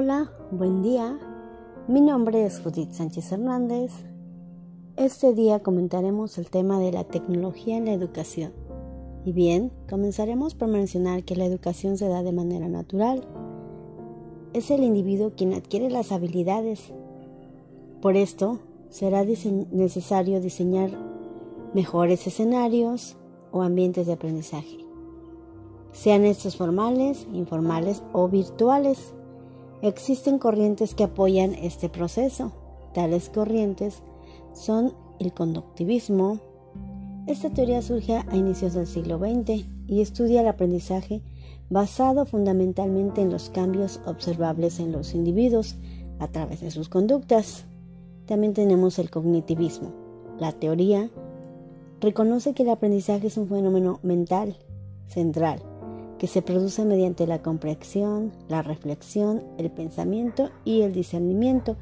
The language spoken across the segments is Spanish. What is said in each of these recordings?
Hola, buen día. Mi nombre es Judith Sánchez Hernández. Este día comentaremos el tema de la tecnología en la educación. Y bien, comenzaremos por mencionar que la educación se da de manera natural. Es el individuo quien adquiere las habilidades. Por esto, será necesario diseñar mejores escenarios o ambientes de aprendizaje, sean estos formales, informales o virtuales. Existen corrientes que apoyan este proceso. Tales corrientes son el conductivismo. Esta teoría surge a inicios del siglo XX y estudia el aprendizaje basado fundamentalmente en los cambios observables en los individuos a través de sus conductas. También tenemos el cognitivismo. La teoría reconoce que el aprendizaje es un fenómeno mental central que se produce mediante la comprensión, la reflexión, el pensamiento y el discernimiento,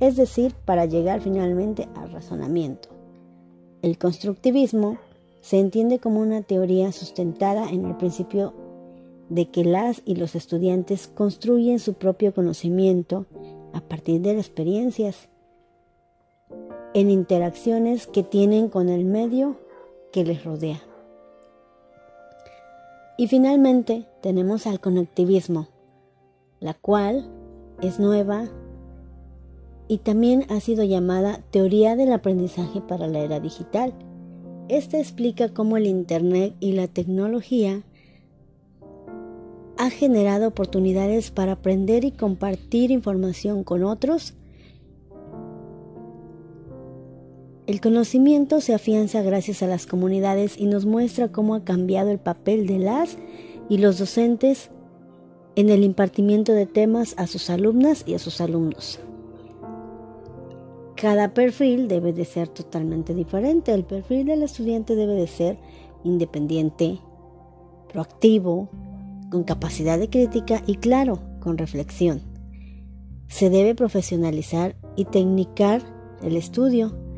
es decir, para llegar finalmente al razonamiento. El constructivismo se entiende como una teoría sustentada en el principio de que las y los estudiantes construyen su propio conocimiento a partir de las experiencias, en interacciones que tienen con el medio que les rodea. Y finalmente tenemos al conectivismo, la cual es nueva y también ha sido llamada teoría del aprendizaje para la era digital. Esta explica cómo el Internet y la tecnología ha generado oportunidades para aprender y compartir información con otros El conocimiento se afianza gracias a las comunidades y nos muestra cómo ha cambiado el papel de las y los docentes en el impartimiento de temas a sus alumnas y a sus alumnos. Cada perfil debe de ser totalmente diferente. El perfil del estudiante debe de ser independiente, proactivo, con capacidad de crítica y claro, con reflexión. Se debe profesionalizar y tecnicar el estudio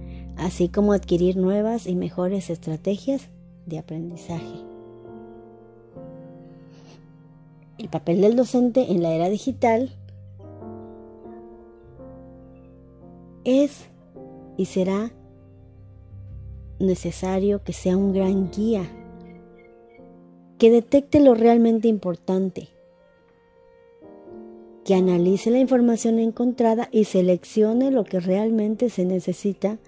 así como adquirir nuevas y mejores estrategias de aprendizaje. El papel del docente en la era digital es y será necesario que sea un gran guía, que detecte lo realmente importante, que analice la información encontrada y seleccione lo que realmente se necesita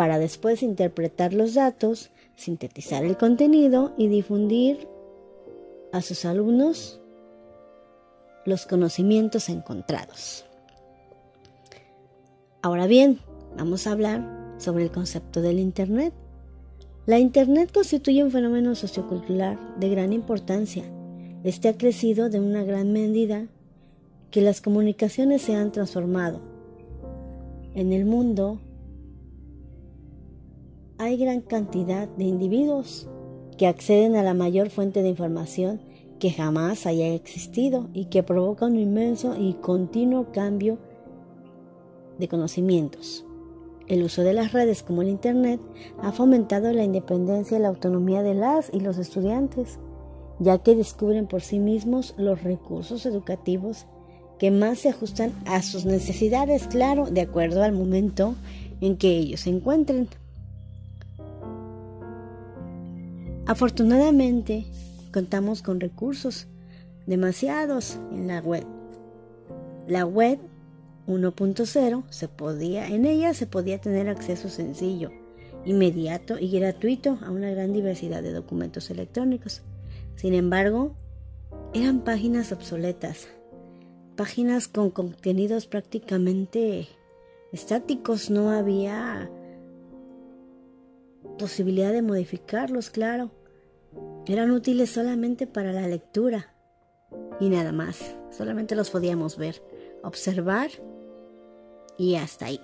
para después interpretar los datos, sintetizar el contenido y difundir a sus alumnos los conocimientos encontrados. Ahora bien, vamos a hablar sobre el concepto del Internet. La Internet constituye un fenómeno sociocultural de gran importancia. Este ha crecido de una gran medida que las comunicaciones se han transformado. En el mundo hay gran cantidad de individuos que acceden a la mayor fuente de información que jamás haya existido y que provoca un inmenso y continuo cambio de conocimientos. El uso de las redes como el Internet ha fomentado la independencia y la autonomía de las y los estudiantes, ya que descubren por sí mismos los recursos educativos que más se ajustan a sus necesidades, claro, de acuerdo al momento en que ellos se encuentren. Afortunadamente, contamos con recursos demasiados en la web. La web 1.0 se podía, en ella se podía tener acceso sencillo, inmediato y gratuito a una gran diversidad de documentos electrónicos. Sin embargo, eran páginas obsoletas, páginas con contenidos prácticamente estáticos, no había posibilidad de modificarlos, claro. Eran útiles solamente para la lectura y nada más. Solamente los podíamos ver, observar y hasta ahí.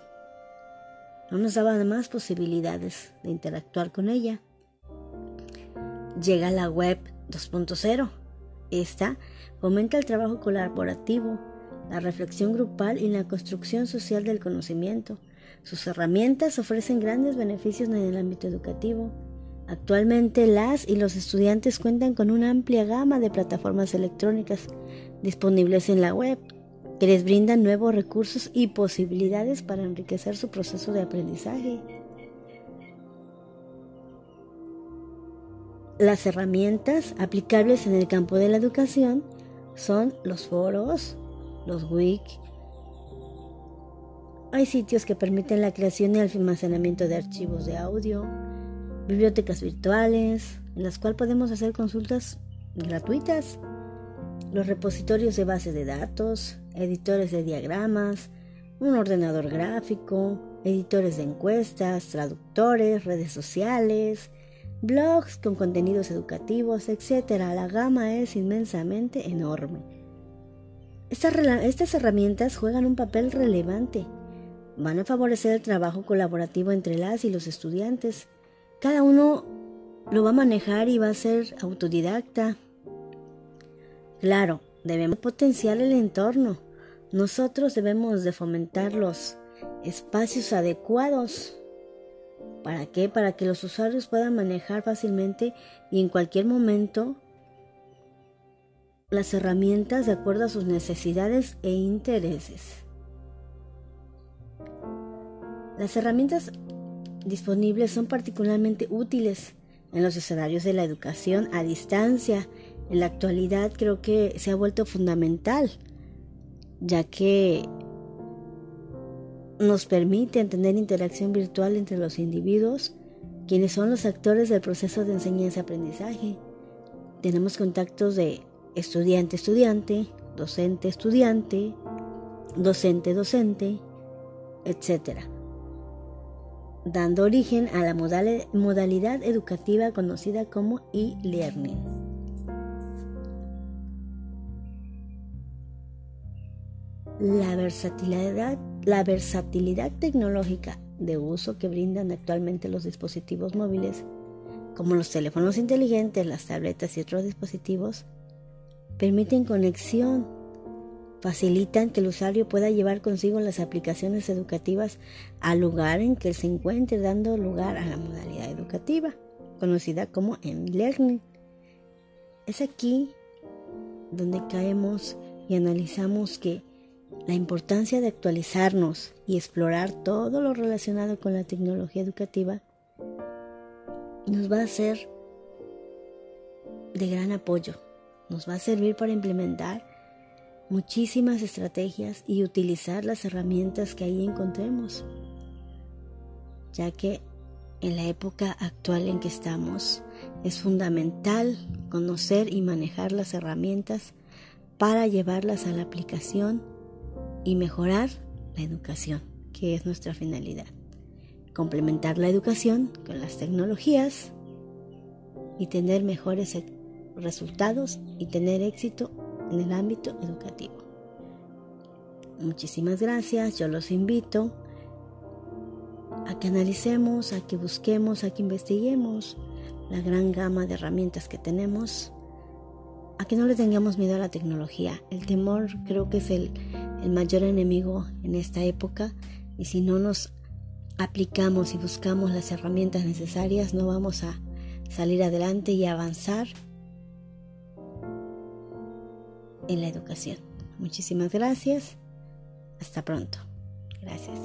No nos daban más posibilidades de interactuar con ella. Llega la web 2.0. Esta fomenta el trabajo colaborativo, la reflexión grupal y la construcción social del conocimiento. Sus herramientas ofrecen grandes beneficios en el ámbito educativo Actualmente las y los estudiantes cuentan con una amplia gama de plataformas electrónicas disponibles en la web. que les brindan nuevos recursos y posibilidades para enriquecer su proceso de aprendizaje. Las herramientas aplicables en el campo de la educación son los foros, los wiki. Hay sitios que permiten la creación y almacenamiento de archivos de audio, bibliotecas virtuales, en las cuales podemos hacer consultas gratuitas, los repositorios de bases de datos, editores de diagramas, un ordenador gráfico, editores de encuestas, traductores, redes sociales, blogs con contenidos educativos, etc. La gama es inmensamente enorme. Estas, herramientas juegan un papel relevante. Van a favorecer el trabajo colaborativo entre las y los estudiantes. Cada uno lo va a manejar y va a ser autodidacta. Claro, debemos potenciar el entorno. Nosotros debemos de fomentar los espacios adecuados ¿Para qué? Para que los usuarios puedan manejar fácilmente y en cualquier momento las herramientas de acuerdo a sus necesidades e intereses. Las herramientas disponibles son particularmente útiles en los escenarios de la educación a distancia. En la actualidad creo que se ha vuelto fundamental, ya que nos permite tener interacción virtual entre los individuos, quienes son los actores del proceso de enseñanza-aprendizaje. Tenemos contactos de estudiante-estudiante, docente-estudiante, docente-docente, etc. Dando origen a la modalidad educativa conocida como e-learning. La versatilidad la versatilidad tecnológica de uso que brindan actualmente los dispositivos móviles, como los teléfonos inteligentes, las tabletas y otros dispositivos, permiten conexión, facilitan que el usuario pueda llevar consigo las aplicaciones educativas al lugar en que se encuentre, dando lugar a la modalidad educativa, conocida como e-learning. Es aquí donde caemos y analizamos que la importancia de actualizarnos y explorar todo lo relacionado con la tecnología educativa nos va a ser de gran apoyo. Nos va a servir para implementar muchísimas estrategias y utilizar las herramientas que ahí encontremos, ya que en la época actual en que estamos es fundamental conocer y manejar las herramientas para llevarlas a la aplicación y mejorar la educación, que es nuestra finalidad. Complementar la educación con las tecnologías y tener mejores e-, resultados y tener éxito en el ámbito educativo. Muchísimas gracias, yo los invito a que analicemos, a que busquemos, a que investiguemos la gran gama de herramientas que tenemos, a que no le tengamos miedo a la tecnología. El temor creo que es el, el mayor enemigo en esta época y si no nos aplicamos y buscamos las herramientas necesarias no vamos a salir adelante y avanzar en la educación. Muchísimas gracias. Hasta pronto. Gracias.